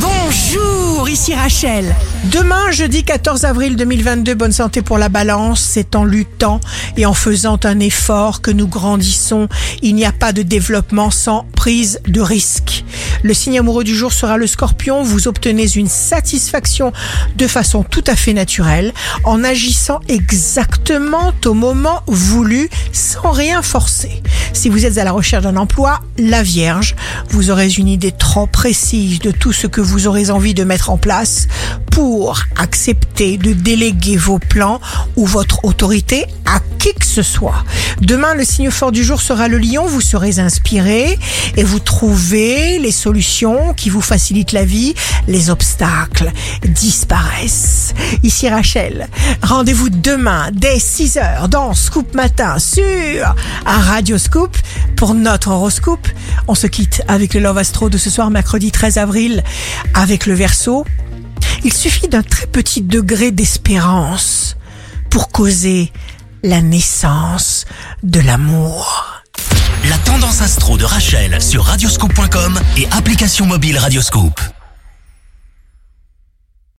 Bonjour, ici Rachel. Demain, jeudi 14 avril 2022, bonne santé pour la balance. C'est en luttant et en faisant un effort que nous grandissons. Il n'y a pas de développement sans prise de risque. Le signe amoureux du jour sera le scorpion. Vous obtenez une satisfaction de façon tout à fait naturelle en agissant exactement au moment voulu sans rien forcer. Si vous êtes à la recherche d'un emploi, la Vierge, vous aurez une idée trop précise de tout ce que vous aurez envie de mettre en place pour accepter de déléguer vos plans ou votre autorité à qui que ce soit. Demain, le signe fort du jour sera le lion. Vous serez inspiré et vous trouvez les solutions qui vous facilitent la vie. Les obstacles disparaissent. Ici Rachel. Rendez-vous demain dès 6h dans Scoop Matin sur Radio Scoop pour notre horoscope. On se quitte avec le Love Astro de ce soir, mercredi 13 avril, avec le Verseau. Il suffit d'un très petit degré d'espérance pour causer la naissance de l'amour. Rachel sur radioscope.com et application mobile Radioscope.